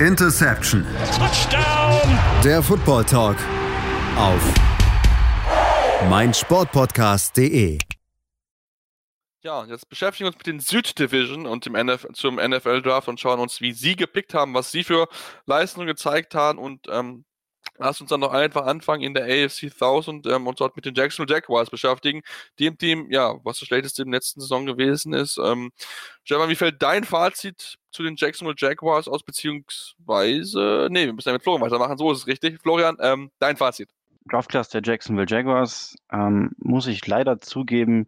Interception. Touchdown. Der Football Talk auf meinsportpodcast.de. Ja, jetzt beschäftigen wir uns mit den Süddivision und dem NF zum NFL-Draft und schauen uns, wie sie gepickt haben, was sie für Leistungen gezeigt haben und ähm, Lass uns dann noch einfach anfangen in der AFC 1000 ähm, und dort mit den Jacksonville Jaguars beschäftigen. Dem Team, ja, was das schlechteste im letzten Saison gewesen ist. Ähm, Stefan, wie fällt dein Fazit zu den Jacksonville Jaguars aus, beziehungsweise, nee, wir müssen ja mit Florian weitermachen, so ist es richtig. Florian, ähm, dein Fazit. Draftclass der Jacksonville Jaguars, ähm, muss ich leider zugeben,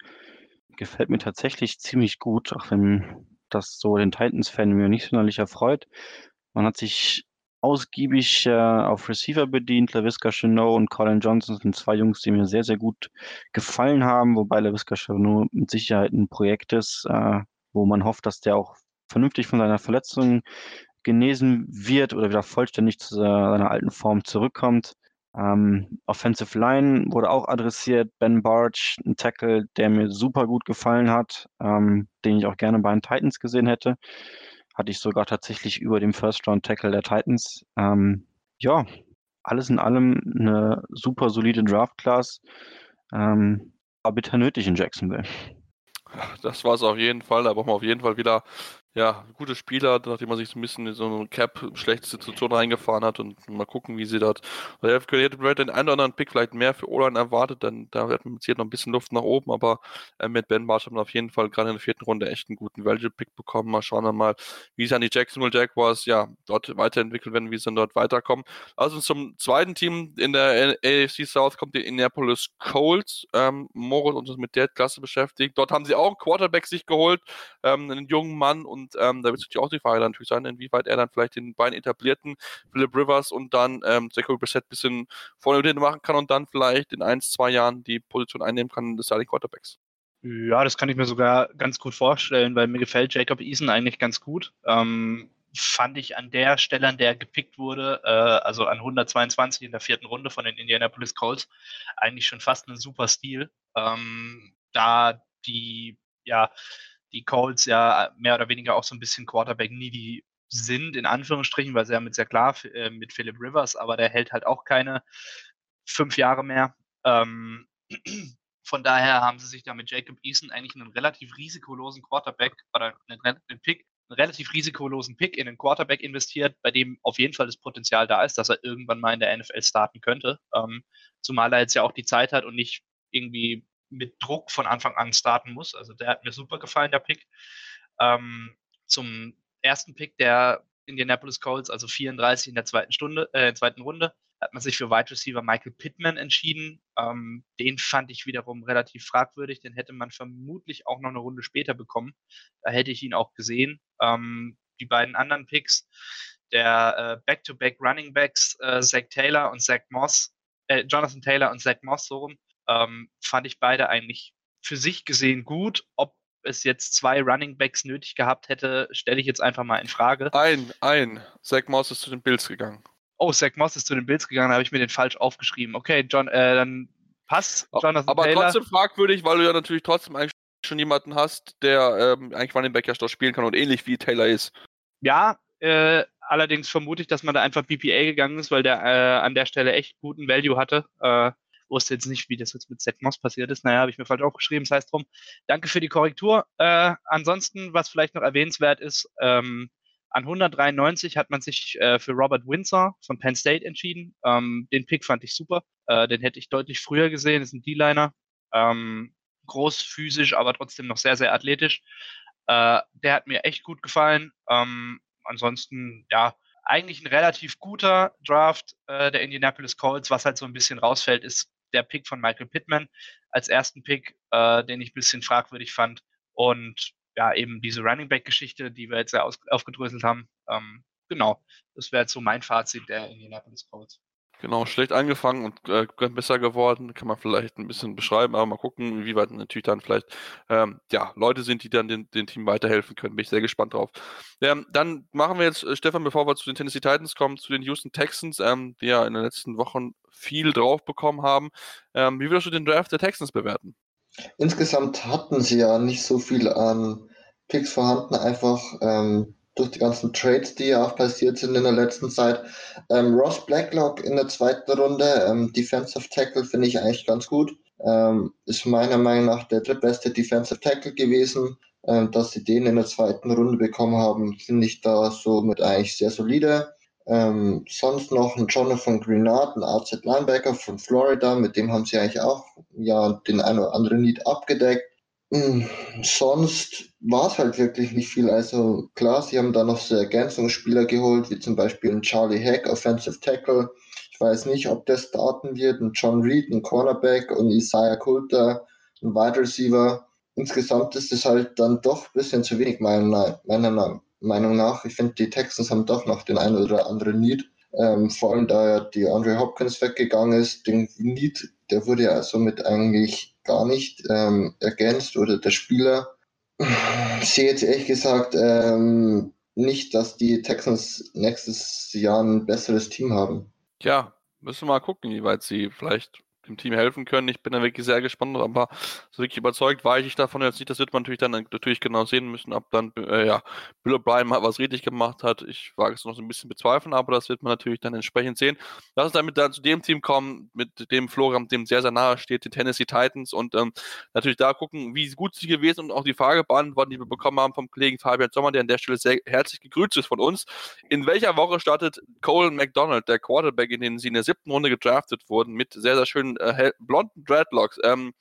gefällt mir tatsächlich ziemlich gut, auch wenn das so den Titans-Fan mir nicht sonderlich erfreut. Man hat sich ausgiebig äh, auf Receiver bedient. LaVisca Chenot und Colin Johnson sind zwei Jungs, die mir sehr, sehr gut gefallen haben, wobei LaVisca Chenot mit Sicherheit ein Projekt ist, äh, wo man hofft, dass der auch vernünftig von seiner Verletzung genesen wird oder wieder vollständig zu seiner alten Form zurückkommt. Ähm, Offensive Line wurde auch adressiert. Ben Barge, ein Tackle, der mir super gut gefallen hat, ähm, den ich auch gerne bei den Titans gesehen hätte hatte ich sogar tatsächlich über dem First-Round-Tackle der Titans. Ähm, ja, alles in allem eine super solide Draft-Class. Ähm, war bitter nötig in Jacksonville. Das war es auf jeden Fall. Da brauchen wir auf jeden Fall wieder ja, gute Spieler, nachdem man sich so ein bisschen in so eine Cap-schlechte Situation reingefahren hat und mal gucken, wie sie dort. Also ich hätte Brad den einen oder anderen Pick vielleicht mehr für Olan erwartet, denn da hat man mit noch ein bisschen Luft nach oben, aber äh, mit Ben Barsch hat man auf jeden Fall gerade in der vierten Runde echt einen guten Value-Pick bekommen. Mal schauen wir mal, wie sich an die Jacksonville Jaguars ja dort weiterentwickeln werden, wie sie dann dort weiterkommen. Also zum zweiten Team in der AFC South kommt die Indianapolis Colts. Ähm, Moritz uns mit der Klasse beschäftigt. Dort haben sie auch einen Quarterback sich geholt, ähm, einen jungen Mann und und ähm, da wird sich auch die Frage dann natürlich sein, inwieweit er dann vielleicht den beiden etablierten Philip Rivers und dann ähm, Zachary Brissett ein bisschen vorne und machen kann und dann vielleicht in ein, zwei Jahren die Position einnehmen kann des Starting Quarterbacks. Ja, das kann ich mir sogar ganz gut vorstellen, weil mir gefällt Jacob Eason eigentlich ganz gut. Ähm, fand ich an der Stelle, an der gepickt wurde, äh, also an 122 in der vierten Runde von den Indianapolis Colts, eigentlich schon fast ein super Stil. Ähm, da die ja die Colts ja mehr oder weniger auch so ein bisschen Quarterback-needy sind, in Anführungsstrichen, weil sie ja mit sehr klar äh, mit Philip Rivers, aber der hält halt auch keine fünf Jahre mehr. Ähm, von daher haben sie sich da mit Jacob Eason eigentlich einen relativ risikolosen Quarterback oder einen, einen Pick, einen relativ risikolosen Pick in einen Quarterback investiert, bei dem auf jeden Fall das Potenzial da ist, dass er irgendwann mal in der NFL starten könnte. Ähm, zumal er jetzt ja auch die Zeit hat und nicht irgendwie mit Druck von Anfang an starten muss. Also der hat mir super gefallen, der Pick. Ähm, zum ersten Pick der Indianapolis Colts, also 34 in der zweiten Stunde, äh, zweiten Runde, hat man sich für Wide Receiver Michael Pittman entschieden. Ähm, den fand ich wiederum relativ fragwürdig. Den hätte man vermutlich auch noch eine Runde später bekommen. Da hätte ich ihn auch gesehen. Ähm, die beiden anderen Picks, der äh, Back-to-Back Running Backs, äh, Zach Taylor und Zach Moss, äh, Jonathan Taylor und Zach Moss, so rum, ähm, fand ich beide eigentlich für sich gesehen gut. Ob es jetzt zwei Running Backs nötig gehabt hätte, stelle ich jetzt einfach mal in Frage. Ein, ein. Zach Moss ist zu den Bills gegangen. Oh, Zach Moss ist zu den Bills gegangen, da habe ich mir den falsch aufgeschrieben. Okay, John, äh, dann passt Jonathan Aber Taylor. trotzdem fragwürdig, weil du ja natürlich trotzdem eigentlich schon jemanden hast, der ähm, eigentlich Running Back ja doch spielen kann und ähnlich wie Taylor ist. Ja, äh, allerdings vermute ich, dass man da einfach BPA gegangen ist, weil der äh, an der Stelle echt guten Value hatte. Äh, wusste jetzt nicht, wie das jetzt mit Zach Moss passiert ist. Naja, habe ich mir falsch aufgeschrieben, das heißt drum. Danke für die Korrektur. Äh, ansonsten, was vielleicht noch erwähnenswert ist, ähm, an 193 hat man sich äh, für Robert Windsor von Penn State entschieden. Ähm, den Pick fand ich super. Äh, den hätte ich deutlich früher gesehen. Ist ein D-Liner. Ähm, groß, physisch, aber trotzdem noch sehr, sehr athletisch. Äh, der hat mir echt gut gefallen. Ähm, ansonsten, ja, eigentlich ein relativ guter Draft äh, der Indianapolis Colts. Was halt so ein bisschen rausfällt, ist der Pick von Michael Pittman als ersten Pick, äh, den ich ein bisschen fragwürdig fand. Und ja, eben diese Running Back-Geschichte, die wir jetzt ja aufgedröselt haben. Ähm, genau, das wäre jetzt so mein Fazit der Indianapolis Colts. Genau, schlecht angefangen und äh, besser geworden, kann man vielleicht ein bisschen beschreiben, aber mal gucken, wie weit natürlich dann vielleicht ähm, ja, Leute sind, die dann den, den Team weiterhelfen können. Bin ich sehr gespannt drauf. Ähm, dann machen wir jetzt, äh, Stefan, bevor wir zu den Tennessee Titans kommen, zu den Houston Texans, ähm, die ja in den letzten Wochen viel drauf bekommen haben. Ähm, wie würdest du den Draft der Texans bewerten? Insgesamt hatten sie ja nicht so viel an Picks vorhanden, einfach ähm, durch die ganzen Trades, die ja auch passiert sind in der letzten Zeit. Ähm, Ross Blacklock in der zweiten Runde, ähm, Defensive Tackle, finde ich eigentlich ganz gut. Ähm, ist meiner Meinung nach der drittbeste Defensive Tackle gewesen. Ähm, dass sie den in der zweiten Runde bekommen haben, finde ich da somit eigentlich sehr solide. Ähm, sonst noch ein Jonathan Grenard, ein Outside Linebacker von Florida, mit dem haben sie eigentlich auch ja den einen oder anderen Need abgedeckt. Hm, sonst war es halt wirklich nicht viel. Also klar, sie haben da noch so Ergänzungsspieler geholt, wie zum Beispiel ein Charlie Hack, Offensive Tackle. Ich weiß nicht, ob der starten wird. Ein John Reed, ein Cornerback und Isaiah Coulter, ein Wide Receiver. Insgesamt ist es halt dann doch ein bisschen zu wenig, meiner, meiner Meinung nach. Ich finde, die Texans haben doch noch den einen oder anderen Need. Ähm, vor allem da ja die Andre Hopkins weggegangen ist, den Need, der wurde ja somit eigentlich gar nicht ähm, ergänzt oder der Spieler. Ich sehe jetzt ehrlich gesagt ähm, nicht, dass die Texans nächstes Jahr ein besseres Team haben. Ja, müssen wir mal gucken, wie weit sie vielleicht dem Team helfen können. Ich bin da wirklich sehr gespannt, aber so wirklich überzeugt war ich davon jetzt nicht. Das wird man natürlich dann natürlich genau sehen müssen, ob dann äh, ja, Bill O'Brien mal was richtig gemacht hat. Ich wage es noch so ein bisschen bezweifeln, aber das wird man natürlich dann entsprechend sehen. Lass uns damit dann zu dem Team kommen, mit dem Florian, dem sehr, sehr nahe steht, die Tennessee Titans und ähm, natürlich da gucken, wie gut sie gewesen und auch die Frage beantworten, die wir bekommen haben vom Kollegen Fabian Sommer, der an der Stelle sehr herzlich gegrüßt ist von uns. In welcher Woche startet Colin McDonald, der Quarterback, in den sie in der siebten Runde gedraftet wurden, mit sehr, sehr schönen äh, blonden Dreadlocks. Ähm,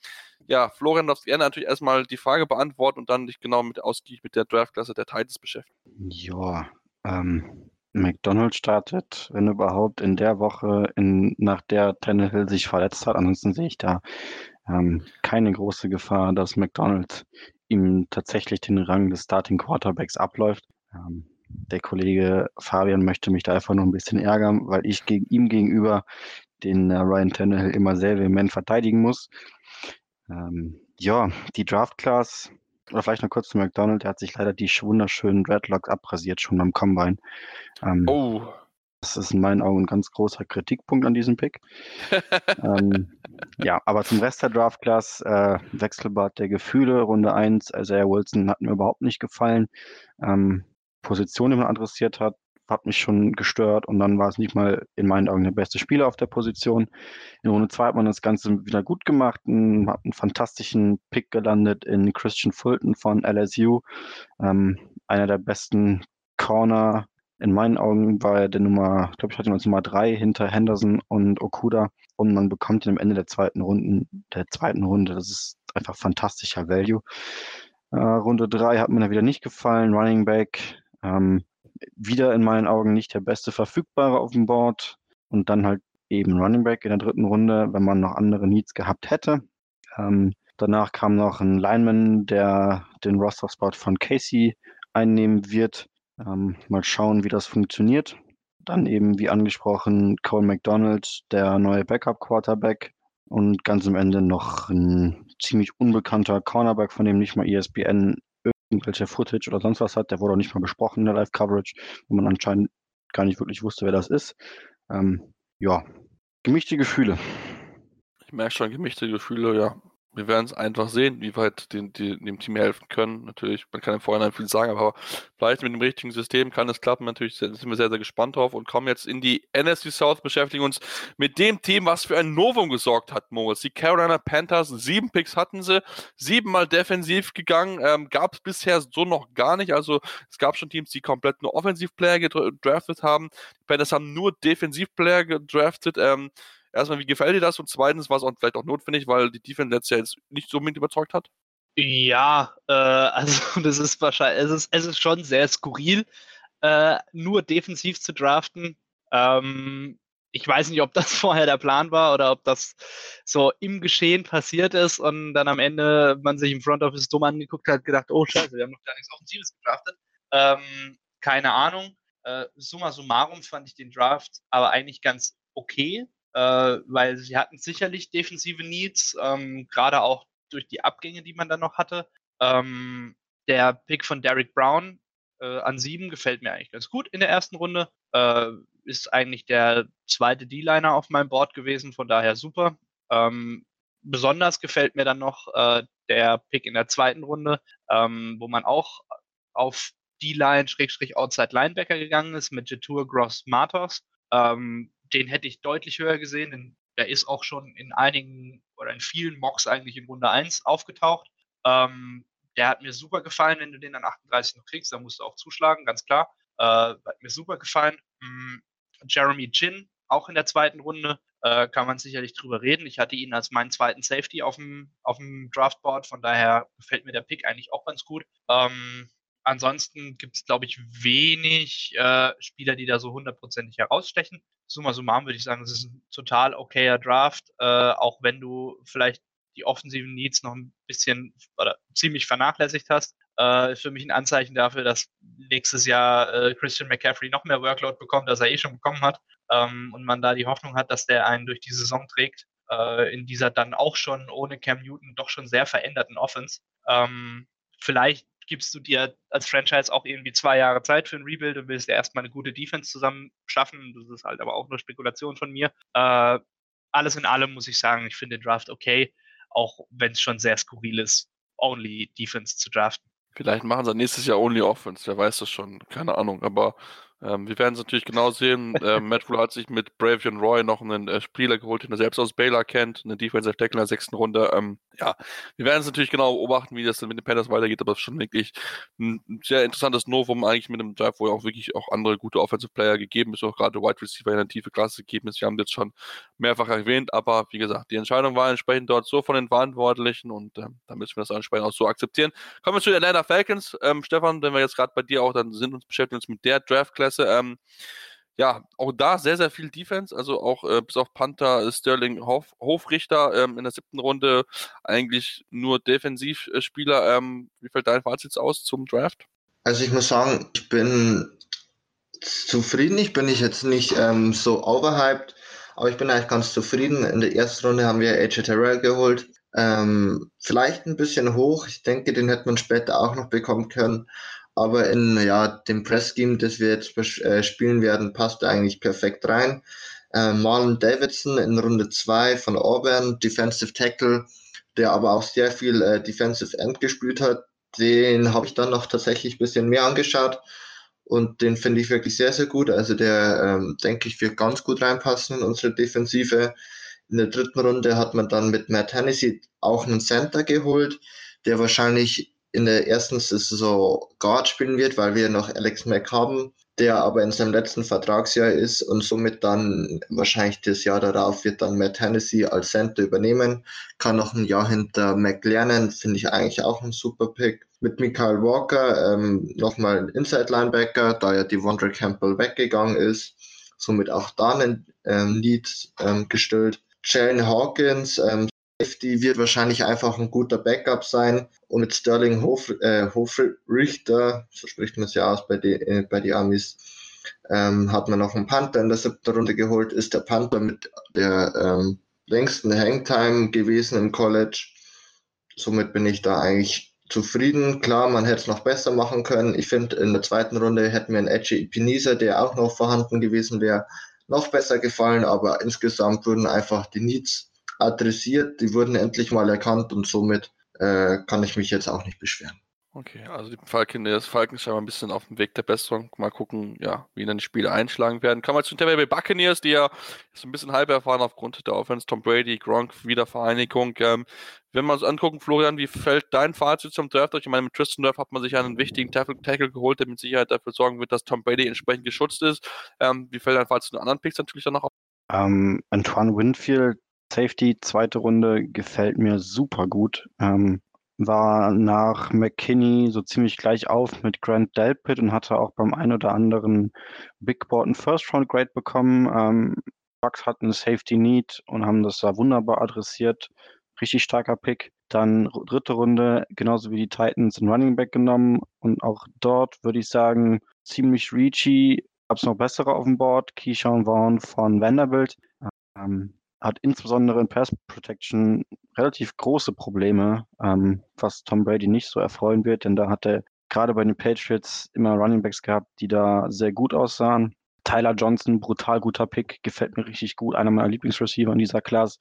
ja, Florian, darfst gerne natürlich erstmal die Frage beantworten und dann dich genau mit ausgiebig mit der Draftklasse der Titans beschäftigen. Ja, ähm, McDonald startet, wenn überhaupt, in der Woche, in, nach der Tannehill sich verletzt hat. Ansonsten sehe ich da ähm, keine große Gefahr, dass McDonald ihm tatsächlich den Rang des Starting Quarterbacks abläuft. Ähm, der Kollege Fabian möchte mich da einfach noch ein bisschen ärgern, weil ich gegen ihm gegenüber den äh, Ryan Tannehill immer sehr vehement verteidigen muss. Ähm, ja, die Draft Class, oder vielleicht noch kurz zu McDonald, der hat sich leider die wunderschönen Dreadlocks abrasiert schon beim Combine. Ähm, oh. Das ist in meinen Augen ein ganz großer Kritikpunkt an diesem Pick. ähm, ja, aber zum Rest der Draft Class, äh, Wechselbad der Gefühle, Runde 1, Isaiah Wilson hat mir überhaupt nicht gefallen. Ähm, Position, die man adressiert hat, hat mich schon gestört und dann war es nicht mal in meinen Augen der beste Spieler auf der Position. In Runde 2 hat man das Ganze wieder gut gemacht und hat einen fantastischen Pick gelandet in Christian Fulton von LSU. Ähm, einer der besten Corner. In meinen Augen war er der Nummer, glaube, ich hatte ihn als Nummer 3 hinter Henderson und Okuda und man bekommt ihn am Ende der zweiten Runde, der zweiten Runde. Das ist einfach fantastischer Value. Äh, Runde 3 hat mir da wieder nicht gefallen. Running Back. Ähm, wieder in meinen Augen nicht der beste Verfügbare auf dem Board und dann halt eben Running Back in der dritten Runde, wenn man noch andere Needs gehabt hätte. Ähm, danach kam noch ein Lineman, der den Roster-Spot von Casey einnehmen wird. Ähm, mal schauen, wie das funktioniert. Dann eben, wie angesprochen, Cole McDonald, der neue Backup-Quarterback. Und ganz am Ende noch ein ziemlich unbekannter Cornerback, von dem nicht mal ESPN irgendwelche Footage oder sonst was hat. Der wurde auch nicht mal besprochen in der Live-Coverage, wo man anscheinend gar nicht wirklich wusste, wer das ist. Ähm, ja, gemischte Gefühle. Ich merke schon gemischte Gefühle, ja wir werden es einfach sehen, wie weit den, die, dem Team helfen können. Natürlich, man kann im Vorhinein viel sagen, aber vielleicht mit dem richtigen System kann es klappen. Natürlich sind wir sehr, sehr gespannt drauf und kommen jetzt in die NFC South, beschäftigen uns mit dem Team, was für ein Novum gesorgt hat, Moritz. Die Carolina Panthers, sieben Picks hatten sie, siebenmal defensiv gegangen, ähm, gab es bisher so noch gar nicht. Also es gab schon Teams, die komplett nur Offensivplayer gedraftet haben. Die Panthers haben nur Defensivplayer gedraftet. Ähm, erstmal, wie gefällt dir das? Und zweitens, war es vielleicht auch notwendig, weil die Defense letztes Jahr jetzt nicht so unbedingt überzeugt hat? Ja, äh, also das ist wahrscheinlich, es ist, es ist schon sehr skurril, äh, nur defensiv zu draften. Ähm, ich weiß nicht, ob das vorher der Plan war oder ob das so im Geschehen passiert ist und dann am Ende man sich im Front Office dumm angeguckt hat, gedacht, oh scheiße, wir haben noch gar nichts Offensives gedraftet. Ähm, keine Ahnung. Äh, summa summarum fand ich den Draft aber eigentlich ganz okay weil sie hatten sicherlich defensive Needs, ähm, gerade auch durch die Abgänge, die man dann noch hatte. Ähm, der Pick von Derek Brown äh, an sieben gefällt mir eigentlich ganz gut in der ersten Runde. Äh, ist eigentlich der zweite D-Liner auf meinem Board gewesen, von daher super. Ähm, besonders gefällt mir dann noch äh, der Pick in der zweiten Runde, ähm, wo man auch auf D-Line, Schrägstrich Outside Linebacker gegangen ist mit Jetour Gross Matos. Ähm, den hätte ich deutlich höher gesehen, denn der ist auch schon in einigen oder in vielen Mocks eigentlich in Runde 1 aufgetaucht. Ähm, der hat mir super gefallen, wenn du den an 38 noch kriegst, dann musst du auch zuschlagen, ganz klar. Äh, hat mir super gefallen. Mhm. Jeremy Chin, auch in der zweiten Runde, äh, kann man sicherlich drüber reden. Ich hatte ihn als meinen zweiten Safety auf dem, auf dem Draftboard, von daher gefällt mir der Pick eigentlich auch ganz gut. Ähm, ansonsten gibt es, glaube ich, wenig äh, Spieler, die da so hundertprozentig herausstechen. Summa summarum würde ich sagen, es ist ein total okayer Draft, äh, auch wenn du vielleicht die offensiven Needs noch ein bisschen oder ziemlich vernachlässigt hast. Äh, für mich ein Anzeichen dafür, dass nächstes Jahr äh, Christian McCaffrey noch mehr Workload bekommt, als er eh schon bekommen hat. Ähm, und man da die Hoffnung hat, dass der einen durch die Saison trägt, äh, in dieser dann auch schon ohne Cam Newton doch schon sehr veränderten Offense. Ähm, vielleicht gibst du dir als Franchise auch irgendwie zwei Jahre Zeit für ein Rebuild und willst erstmal eine gute Defense zusammen schaffen. Das ist halt aber auch nur Spekulation von mir. Äh, alles in allem muss ich sagen, ich finde den Draft okay, auch wenn es schon sehr skurril ist, Only Defense zu draften. Vielleicht machen sie nächstes Jahr Only Offense, wer weiß das schon, keine Ahnung, aber ähm, wir werden es natürlich genau sehen. äh, Matt Rule hat sich mit Bravion Roy noch einen äh, Spieler geholt, den er selbst aus Baylor kennt, eine Defensive Tackle in der sechsten Runde. Ähm, ja, wir werden es natürlich genau beobachten, wie das dann mit den Panthers weitergeht, aber es ist schon wirklich ein sehr interessantes Novum eigentlich mit einem Drive, wo ja auch wirklich auch andere gute Offensive Player gegeben ist, auch gerade Wide Receiver in eine tiefe Klasse gegeben ist. Wir haben das schon mehrfach erwähnt, aber wie gesagt, die Entscheidung war entsprechend dort so von den Verantwortlichen und ähm, da müssen wir das entsprechend auch so akzeptieren. Kommen wir zu den Atlanta Falcons. Ähm, Stefan, wenn wir jetzt gerade bei dir auch dann sind und beschäftigen uns mit der Draft-Klasse, ähm, ja, auch da sehr, sehr viel Defense. Also auch äh, bis auf Panther, Sterling Hof, Hofrichter ähm, in der siebten Runde eigentlich nur Defensivspieler. Ähm, wie fällt dein Fazit aus zum Draft? Also ich muss sagen, ich bin zufrieden. Ich bin nicht jetzt nicht ähm, so overhyped, aber ich bin eigentlich ganz zufrieden. In der ersten Runde haben wir AJ Terrell geholt. Ähm, vielleicht ein bisschen hoch. Ich denke, den hätte man später auch noch bekommen können. Aber in ja, dem Press-Scheme, das wir jetzt äh, spielen werden, passt er eigentlich perfekt rein. Äh, Marlon Davidson in Runde 2 von Auburn, Defensive Tackle, der aber auch sehr viel äh, Defensive End gespielt hat. Den habe ich dann noch tatsächlich ein bisschen mehr angeschaut und den finde ich wirklich sehr, sehr gut. Also der, ähm, denke ich, wird ganz gut reinpassen in unsere Defensive. In der dritten Runde hat man dann mit Matt Hennessy auch einen Center geholt, der wahrscheinlich in der ersten Saison Guard spielen wird, weil wir noch Alex Mack haben, der aber in seinem letzten Vertragsjahr ist und somit dann wahrscheinlich das Jahr darauf wird dann Matt Hennessy als Center übernehmen, kann noch ein Jahr hinter Mac lernen, finde ich eigentlich auch ein super Pick. Mit Michael Walker ähm, nochmal ein Inside Linebacker, da ja die Wondre Campbell weggegangen ist, somit auch da einen ähm, Lead ähm, gestellt. Jalen Hawkins, ähm, Safety wird wahrscheinlich einfach ein guter Backup sein. Und mit Sterling Hof, äh, Hofrichter, so spricht man es ja aus bei den äh, bei die Amis, ähm, hat man noch einen Panther in der siebten Runde geholt, ist der Panther mit der ähm, längsten Hangtime gewesen im College. Somit bin ich da eigentlich zufrieden. Klar, man hätte es noch besser machen können. Ich finde, in der zweiten Runde hätten wir einen Edgy Epinesa, der auch noch vorhanden gewesen wäre, noch besser gefallen, aber insgesamt wurden einfach die Needs adressiert, die wurden endlich mal erkannt und somit äh, kann ich mich jetzt auch nicht beschweren. Okay, also die Falcon, das ist scheinbar ein bisschen auf dem Weg der Besserung. Mal gucken, ja, wie dann die Spiele einschlagen werden. Kommen wir zu den Tampa Bay Buccaneers, die ja so ein bisschen halb erfahren aufgrund der Offense. Tom Brady, Gronk, Wiedervereinigung. Ähm, wenn wir uns angucken, Florian, wie fällt dein Fazit zum Draft Ich meine, mit Tristan Durf hat man sich einen wichtigen Tackle, Tackle, geholt, der mit Sicherheit dafür sorgen wird, dass Tom Brady entsprechend geschützt ist. Ähm, wie fällt dein Fazit zu den anderen Picks natürlich dann noch auf? Ähm, Antoine Winfield Safety, zweite Runde, gefällt mir super gut. Ähm, war nach McKinney so ziemlich gleich auf mit Grant Delpit und hatte auch beim ein oder anderen Big Board einen First Round Grade bekommen. Ähm, Bucks hatten Safety Need und haben das da wunderbar adressiert. Richtig starker Pick. Dann dritte Runde, genauso wie die Titans, ein Running Back genommen und auch dort würde ich sagen, ziemlich reachy. Gab es noch bessere auf dem Board. Keyshawn Vaughn von Vanderbilt. Ähm, hat insbesondere in Pass Protection relativ große Probleme, ähm, was Tom Brady nicht so erfreuen wird, denn da hat er gerade bei den Patriots immer Runningbacks gehabt, die da sehr gut aussahen. Tyler Johnson, brutal guter Pick, gefällt mir richtig gut. Einer meiner Lieblingsreceiver in dieser Class,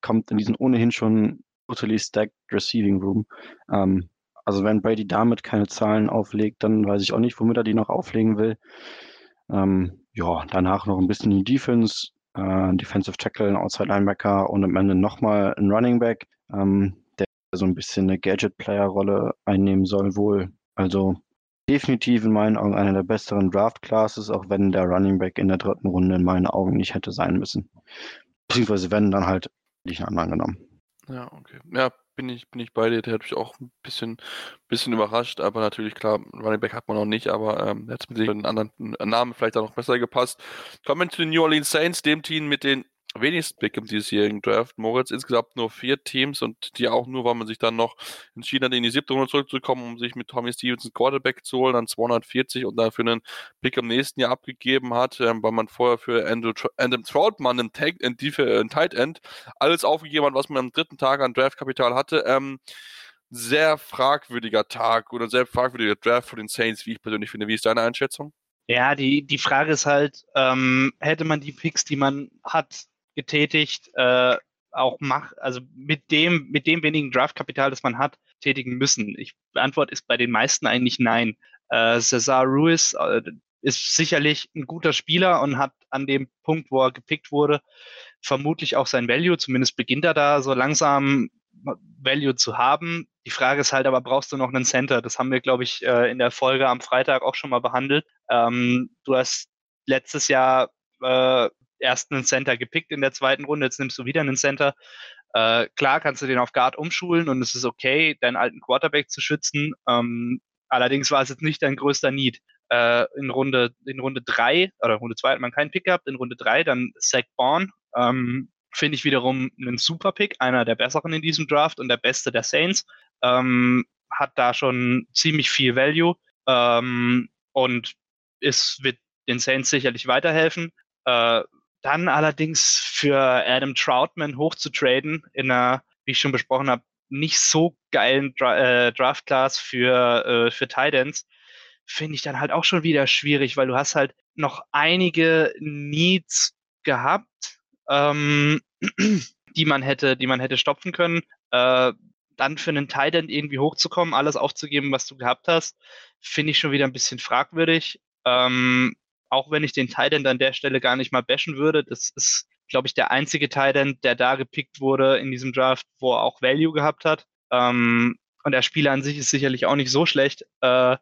kommt in diesen ohnehin schon totally stacked Receiving Room. Ähm, Also wenn Brady damit keine Zahlen auflegt, dann weiß ich auch nicht, womit er die noch auflegen will. Ähm, ja, danach noch ein bisschen die Defense, äh, Defensive Tackle, ein Outside Linebacker und am Ende nochmal ein Running Back, ähm, der so ein bisschen eine Gadget-Player-Rolle einnehmen soll wohl. Also definitiv in meinen Augen einer der besseren Draft-Classes, auch wenn der Running Back in der dritten Runde in meinen Augen nicht hätte sein müssen. Beziehungsweise wenn, dann halt nicht einen anderen genommen. Ja, okay. Ja, bin ich, bin ich bei dir. Der hat mich auch ein bisschen, bisschen überrascht, aber natürlich, klar, Running Back hat man noch nicht, aber ähm, hätte mit einem anderen Namen vielleicht auch noch besser gepasst. Kommen wir zu den New Orleans Saints, dem Team mit den wenigsten Pick im diesjährigen Draft. Moritz insgesamt nur vier Teams und die auch nur, weil man sich dann noch entschieden hat, in die siebte Runde zurückzukommen, um sich mit Tommy Stevenson Quarterback zu holen, dann 240 und dafür einen Pick im nächsten Jahr abgegeben hat, ähm, weil man vorher für Andrew, Andrew Troutman einen, Tag, einen, einen Tight End alles aufgegeben hat, was man am dritten Tag an Draftkapital hatte. Ähm, sehr fragwürdiger Tag oder sehr fragwürdiger Draft für den Saints, wie ich persönlich finde. Wie ist deine Einschätzung? Ja, die, die Frage ist halt, ähm, hätte man die Picks, die man hat, getätigt, äh, auch mach, also mit dem, mit dem wenigen Draftkapital, das man hat, tätigen müssen? Ich, die Antwort ist bei den meisten eigentlich nein. Äh, Cesar Ruiz äh, ist sicherlich ein guter Spieler und hat an dem Punkt, wo er gepickt wurde, vermutlich auch sein Value. Zumindest beginnt er da so langsam Value zu haben. Die Frage ist halt aber, brauchst du noch einen Center? Das haben wir, glaube ich, äh, in der Folge am Freitag auch schon mal behandelt. Ähm, du hast letztes Jahr äh, erst einen Center gepickt in der zweiten Runde, jetzt nimmst du wieder einen Center. Äh, klar kannst du den auf Guard umschulen und es ist okay, deinen alten Quarterback zu schützen. Ähm, allerdings war es jetzt nicht dein größter Need. Äh, in Runde in Runde drei oder Runde zwei hat man keinen Pick gehabt, in Runde drei dann Zach Bourne. Ähm, Finde ich wiederum einen super Pick, einer der besseren in diesem Draft und der beste der Saints. Ähm, hat da schon ziemlich viel Value ähm, und es wird den Saints sicherlich weiterhelfen. Äh, dann allerdings für Adam Troutman hochzutraden in einer, wie ich schon besprochen habe, nicht so geilen Dra äh, Draft-Class für, äh, für Titans, finde ich dann halt auch schon wieder schwierig, weil du hast halt noch einige Needs gehabt, ähm, die man hätte, die man hätte stopfen können. Äh, dann für einen Titan irgendwie hochzukommen, alles aufzugeben, was du gehabt hast, finde ich schon wieder ein bisschen fragwürdig. Ähm, auch wenn ich den Titan an der Stelle gar nicht mal bashen würde. Das ist, glaube ich, der einzige Titan, der da gepickt wurde in diesem Draft, wo er auch Value gehabt hat. Ähm, und der Spieler an sich ist sicherlich auch nicht so schlecht. Äh,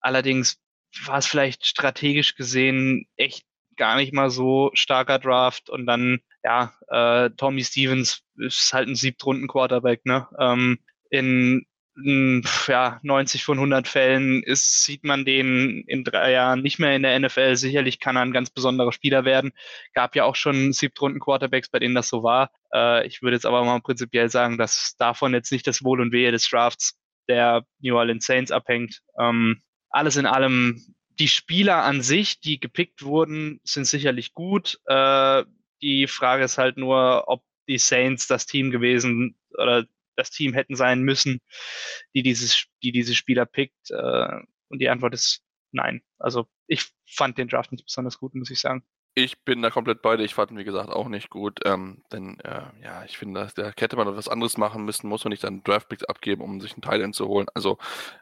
allerdings war es vielleicht strategisch gesehen echt gar nicht mal so starker Draft und dann, ja, äh, Tommy Stevens ist halt ein Siebtrunden-Quarterback, ne? Ähm, in ja, 90 von 100 Fällen ist, sieht man den in drei Jahren nicht mehr in der NFL. Sicherlich kann er ein ganz besonderer Spieler werden. Gab ja auch schon Siebtrunden-Quarterbacks, bei denen das so war. Äh, ich würde jetzt aber mal prinzipiell sagen, dass davon jetzt nicht das Wohl und Wehe des Drafts der New Orleans Saints abhängt. Ähm, alles in allem, die Spieler an sich, die gepickt wurden, sind sicherlich gut. Äh, die Frage ist halt nur, ob die Saints das Team gewesen oder das Team hätten sein müssen, die dieses, die diese Spieler pickt. Äh, und die Antwort ist nein. Also ich fand den Draft nicht besonders gut, muss ich sagen. Ich bin da komplett bei dir. Ich fand ihn, wie gesagt, auch nicht gut. Ähm, denn, äh, ja, ich finde, da hätte man etwas anderes machen müssen, muss man nicht dann Draftpicks abgeben, um sich einen Teil zu holen. Also,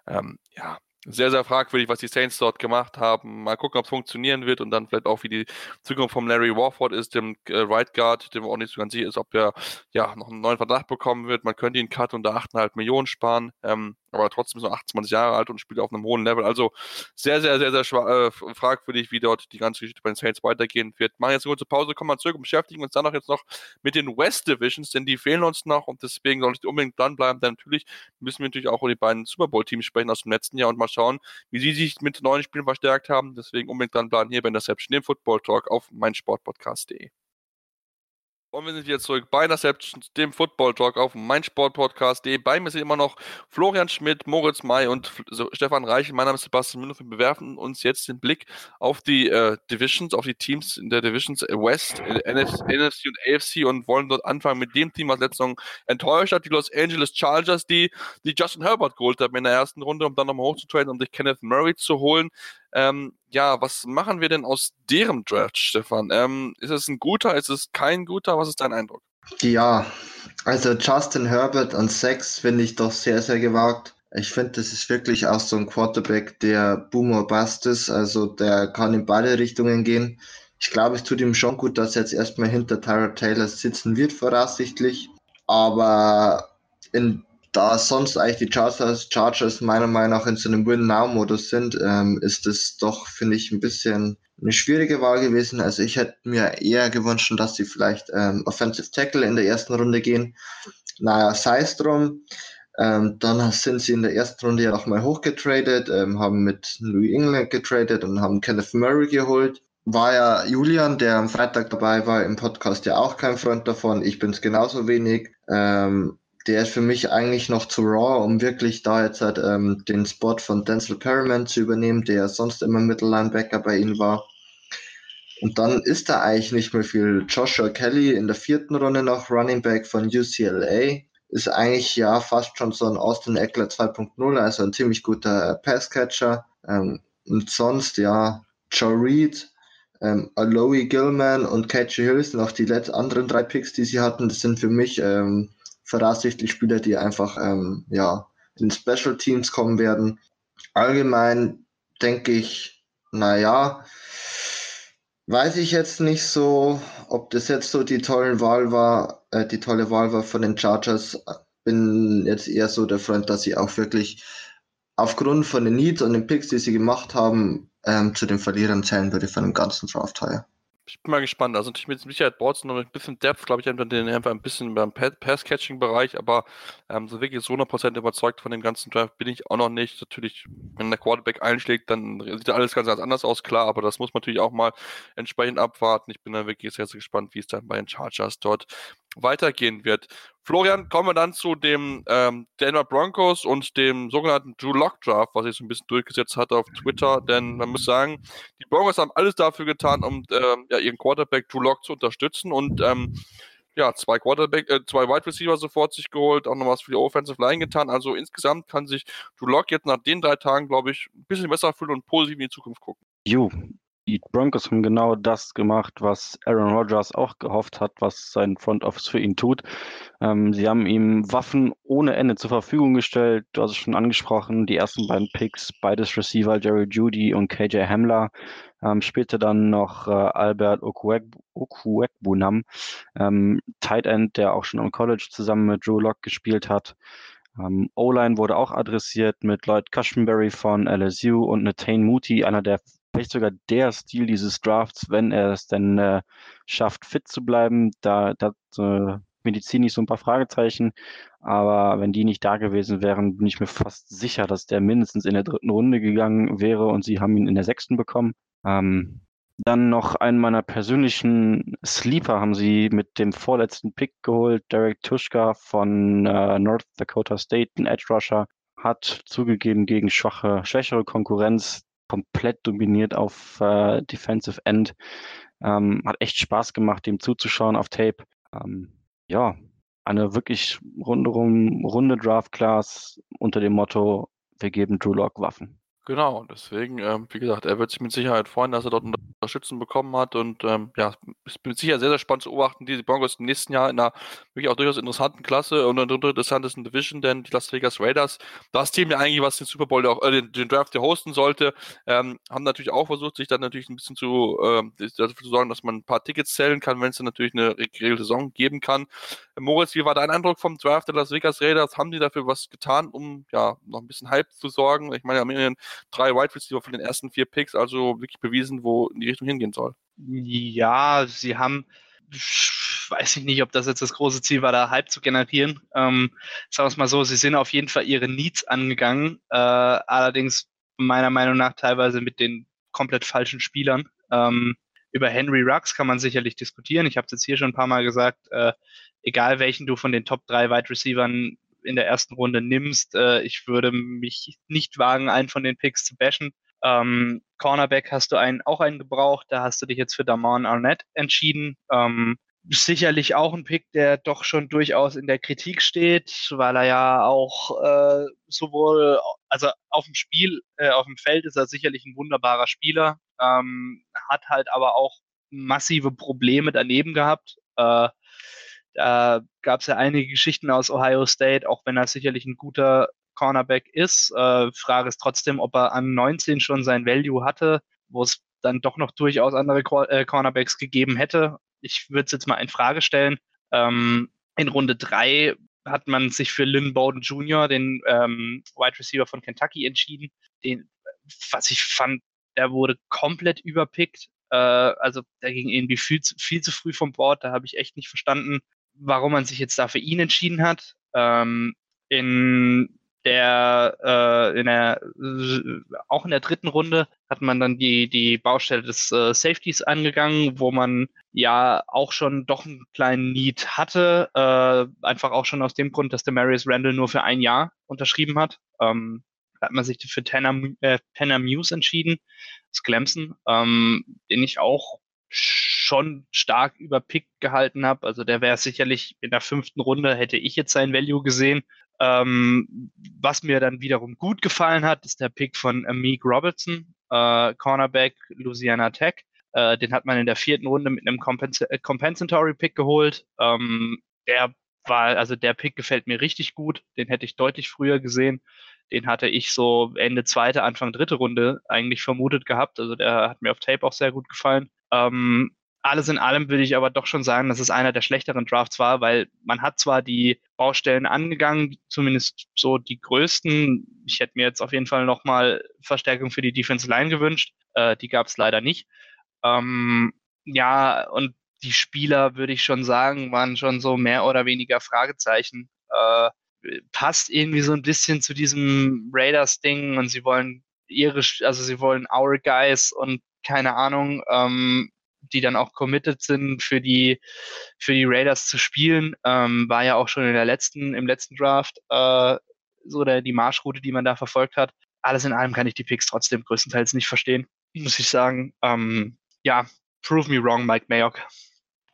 ähm, ja, sehr, sehr fragwürdig, was die Saints dort gemacht haben. Mal gucken, ob es funktionieren wird und dann vielleicht auch, wie die Zukunft von Larry Warford ist, dem äh, Right Guard, dem auch nicht so ganz sicher ist, ob er ja noch einen neuen Vertrag bekommen wird. Man könnte ihn Cut unter 8,5 Millionen sparen. Ähm, aber trotzdem so 28 Jahre alt und spielt auf einem hohen Level. Also sehr, sehr, sehr, sehr äh, fragwürdig, wie dort die ganze Geschichte bei den Saints weitergehen wird. Machen jetzt eine kurze Pause, kommen wir zurück und beschäftigen uns dann noch jetzt noch mit den West Divisions, denn die fehlen uns noch und deswegen soll ich unbedingt dranbleiben. Denn natürlich müssen wir natürlich auch über die beiden Super Bowl-Teams sprechen aus dem letzten Jahr und mal schauen, wie sie sich mit neuen Spielen verstärkt haben. Deswegen unbedingt dranbleiben hier bei Interception, dem Football Talk auf meinsportpodcast.de. Und wir sind wieder zurück bei Interception, dem Football Talk auf meinsportpodcast.de. Bei mir sind immer noch Florian Schmidt, Moritz May und Stefan Reichel. Mein Name ist Sebastian Müller. Wir bewerfen uns jetzt den Blick auf die äh, Divisions, auf die Teams in der Divisions West, NFC, NFC und AFC und wollen dort anfangen mit dem Team, was letzte Saison enttäuscht hat, die Los Angeles Chargers, die, die Justin Herbert geholt haben in der ersten Runde, um dann nochmal hochzutraden, um sich Kenneth Murray zu holen. Ähm, ja, was machen wir denn aus deren Draft, Stefan? Ähm, ist es ein guter, ist es kein guter? Was ist dein Eindruck? Ja, also Justin Herbert an Sex finde ich doch sehr, sehr gewagt. Ich finde, das ist wirklich auch so ein Quarterback, der Boomer Bust ist. Also der kann in beide Richtungen gehen. Ich glaube, es tut ihm schon gut, dass er jetzt erstmal hinter Tyra Taylor sitzen wird, voraussichtlich. Aber in, da sonst eigentlich die Chargers, Chargers meiner Meinung nach in so einem Win-Now-Modus sind, ähm, ist es doch, finde ich, ein bisschen eine schwierige Wahl gewesen. Also ich hätte mir eher gewünscht, dass sie vielleicht ähm, Offensive Tackle in der ersten Runde gehen. Naja, sei es drum. Ähm, dann sind sie in der ersten Runde ja nochmal hochgetradet, ähm, haben mit Louis England getradet und haben Kenneth Murray geholt. War ja Julian, der am Freitag dabei war, im Podcast ja auch kein Freund davon. Ich bin es genauso wenig. Ähm, der ist für mich eigentlich noch zu raw, um wirklich da jetzt halt, ähm, den Spot von Denzel Perriman zu übernehmen, der sonst immer Mittellinebacker bei ihnen war. Und dann ist da eigentlich nicht mehr viel. Joshua Kelly in der vierten Runde noch Running Back von UCLA ist eigentlich ja fast schon so ein Austin Eckler 2.0, also ein ziemlich guter Passcatcher. Ähm, und sonst, ja, Joe Reed, ähm, Aloe Gilman und KJ Hill sind auch die anderen drei Picks, die sie hatten. Das sind für mich ähm, voraussichtlich Spieler, die einfach ähm, ja, in Special Teams kommen werden. Allgemein denke ich, naja, weiß ich jetzt nicht so, ob das jetzt so die tolle Wahl war, äh, die tolle Wahl war von den Chargers. Bin jetzt eher so der Freund, dass sie auch wirklich aufgrund von den Needs und den Picks, die sie gemacht haben, ähm, zu den Verlierern zählen würde von dem ganzen Draft heuer ich bin mal gespannt. Also natürlich mit Sicherheit es noch ein bisschen Depth, glaube ich, einfach ein bisschen beim Pass-Catching-Bereich, aber ähm, so wirklich so 100% überzeugt von dem ganzen Draft bin ich auch noch nicht. Natürlich, wenn der Quarterback einschlägt, dann sieht alles ganz, ganz anders aus, klar, aber das muss man natürlich auch mal entsprechend abwarten. Ich bin dann wirklich sehr, sehr gespannt, wie es dann bei den Chargers dort weitergehen wird. Florian, kommen wir dann zu dem ähm, Denver Broncos und dem sogenannten Drew Lock Draft, was sich so ein bisschen durchgesetzt hat auf Twitter. Denn man muss sagen, die Broncos haben alles dafür getan, um ähm, ja, ihren Quarterback Drew Lock zu unterstützen und ähm, ja, zwei Quarterback, äh, zwei Wide Receiver sofort sich geholt, auch noch was für die Offensive Line getan. Also insgesamt kann sich Drew Lock jetzt nach den drei Tagen, glaube ich, ein bisschen besser fühlen und positiv in die Zukunft gucken. Jo, die Broncos haben genau das gemacht, was Aaron Rodgers auch gehofft hat, was sein Front Office für ihn tut. Ähm, sie haben ihm Waffen ohne Ende zur Verfügung gestellt. Du hast es schon angesprochen, die ersten beiden Picks, beides Receiver, Jerry Judy und KJ Hamler. Ähm, spielte dann noch äh, Albert Okuekbunam, ähm, Tight End, der auch schon am College zusammen mit Drew Locke gespielt hat. Ähm, O-Line wurde auch adressiert mit Lloyd Cushenberry von LSU und Nathan Moody, einer der vielleicht sogar der Stil dieses Drafts, wenn er es denn äh, schafft, fit zu bleiben. Da, da äh, medizinisch so ein paar Fragezeichen, aber wenn die nicht da gewesen wären, bin ich mir fast sicher, dass der mindestens in der dritten Runde gegangen wäre und sie haben ihn in der sechsten bekommen. Ähm, dann noch einen meiner persönlichen Sleeper haben sie mit dem vorletzten Pick geholt, Derek Tuschka von äh, North Dakota State, ein Edge Rusher, hat zugegeben gegen schwache, schwächere Konkurrenz komplett dominiert auf äh, Defensive End. Ähm, hat echt Spaß gemacht, dem zuzuschauen auf Tape. Ähm, ja, eine wirklich runde Draft Class unter dem Motto, wir geben Drew Lock Waffen. Genau, deswegen, ähm, wie gesagt, er wird sich mit Sicherheit freuen, dass er dort Unterstützung bekommen hat und ähm, ja, ist mit Sicherheit sehr, sehr spannend zu beobachten, die Broncos im nächsten Jahr in einer wirklich auch durchaus interessanten Klasse und einer interessantesten Division, denn die Las Vegas Raiders, das Team ja eigentlich, was den Super Bowl, auch, äh, den, den Draft ja hosten sollte, ähm, haben natürlich auch versucht, sich dann natürlich ein bisschen zu, äh, dafür zu sorgen, dass man ein paar Tickets zählen kann, wenn es dann natürlich eine geregelte Saison geben kann. Moritz, wie war dein Eindruck vom Draft der Las Vegas Raiders? Haben die dafür was getan, um ja noch ein bisschen Hype zu sorgen? Ich meine, am Ende drei Wide Receiver von den ersten vier Picks, also wirklich bewiesen, wo in die Richtung hingehen soll. Ja, sie haben, weiß ich nicht, ob das jetzt das große Ziel war, da Hype zu generieren. Ähm, sagen wir es mal so, sie sind auf jeden Fall ihre Needs angegangen, äh, allerdings meiner Meinung nach teilweise mit den komplett falschen Spielern. Ähm, über Henry Rux kann man sicherlich diskutieren. Ich habe es jetzt hier schon ein paar Mal gesagt, äh, egal welchen du von den Top 3 Wide Receivern in der ersten Runde nimmst. Äh, ich würde mich nicht wagen, einen von den Picks zu bashen. Ähm, Cornerback hast du einen, auch einen gebraucht. Da hast du dich jetzt für Damon Arnett entschieden. Ähm, sicherlich auch ein Pick, der doch schon durchaus in der Kritik steht, weil er ja auch äh, sowohl, also auf dem Spiel, äh, auf dem Feld ist er sicherlich ein wunderbarer Spieler, ähm, hat halt aber auch massive Probleme daneben gehabt. Äh, da gab es ja einige Geschichten aus Ohio State, auch wenn er sicherlich ein guter Cornerback ist. Äh, Frage ist trotzdem, ob er an 19 schon sein Value hatte, wo es dann doch noch durchaus andere äh, Cornerbacks gegeben hätte. Ich würde es jetzt mal in Frage stellen. Ähm, in Runde 3 hat man sich für Lynn Bowden Jr., den ähm, Wide Receiver von Kentucky, entschieden. Den, was ich fand, der wurde komplett überpickt. Äh, also der ging irgendwie viel zu, viel zu früh vom Board. Da habe ich echt nicht verstanden, warum man sich jetzt da für ihn entschieden hat. Ähm, in der, äh, in der, auch in der dritten Runde hat man dann die, die Baustelle des äh, Safeties angegangen, wo man ja auch schon doch einen kleinen Need hatte, äh, einfach auch schon aus dem Grund, dass der Marius Randall nur für ein Jahr unterschrieben hat. Ähm, hat man sich für Tanner, äh, Tanner Muse entschieden, das Clemson, ähm, den ich auch schon stark überpickt gehalten habe. Also der wäre sicherlich in der fünften Runde, hätte ich jetzt sein Value gesehen. Ähm, was mir dann wiederum gut gefallen hat, ist der Pick von Amik Robertson, äh, Cornerback Louisiana Tech. Äh, den hat man in der vierten Runde mit einem Compens äh, Compensatory Pick geholt. Ähm, der war, also der Pick gefällt mir richtig gut. Den hätte ich deutlich früher gesehen. Den hatte ich so Ende zweite, Anfang dritte Runde eigentlich vermutet gehabt. Also der hat mir auf Tape auch sehr gut gefallen. Ähm, alles in allem würde ich aber doch schon sagen, dass es einer der schlechteren Drafts war, weil man hat zwar die Baustellen angegangen, zumindest so die größten. Ich hätte mir jetzt auf jeden Fall nochmal Verstärkung für die Defense Line gewünscht. Äh, die gab es leider nicht. Ähm, ja, und die Spieler, würde ich schon sagen, waren schon so mehr oder weniger Fragezeichen. Äh, passt irgendwie so ein bisschen zu diesem Raiders-Ding und sie wollen ihre, also sie wollen our guys und keine Ahnung, ähm, die dann auch committed sind für die für die Raiders zu spielen, ähm, war ja auch schon in der letzten im letzten Draft äh, so der die Marschroute, die man da verfolgt hat. Alles in allem kann ich die Picks trotzdem größtenteils nicht verstehen, muss ich sagen. Ähm, ja, prove me wrong, Mike Mayock.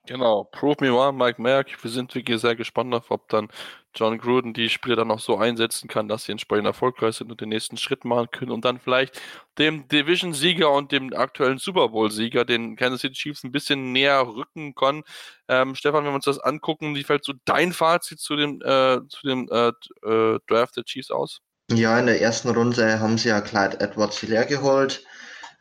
Genau, prove me wrong, Mike Mayock. Wir sind wirklich sehr gespannt darauf, ob dann John Gruden die Spieler dann auch so einsetzen kann, dass sie entsprechend erfolgreich sind und den nächsten Schritt machen können und dann vielleicht dem Division-Sieger und dem aktuellen Super Bowl-Sieger, den Kansas City Chiefs, ein bisschen näher rücken können. Ähm, Stefan, wenn wir uns das angucken, wie fällt so dein Fazit zu dem, äh, zu dem äh, äh, Draft der Chiefs aus? Ja, in der ersten Runde haben sie ja Clyde Edwards leer geholt.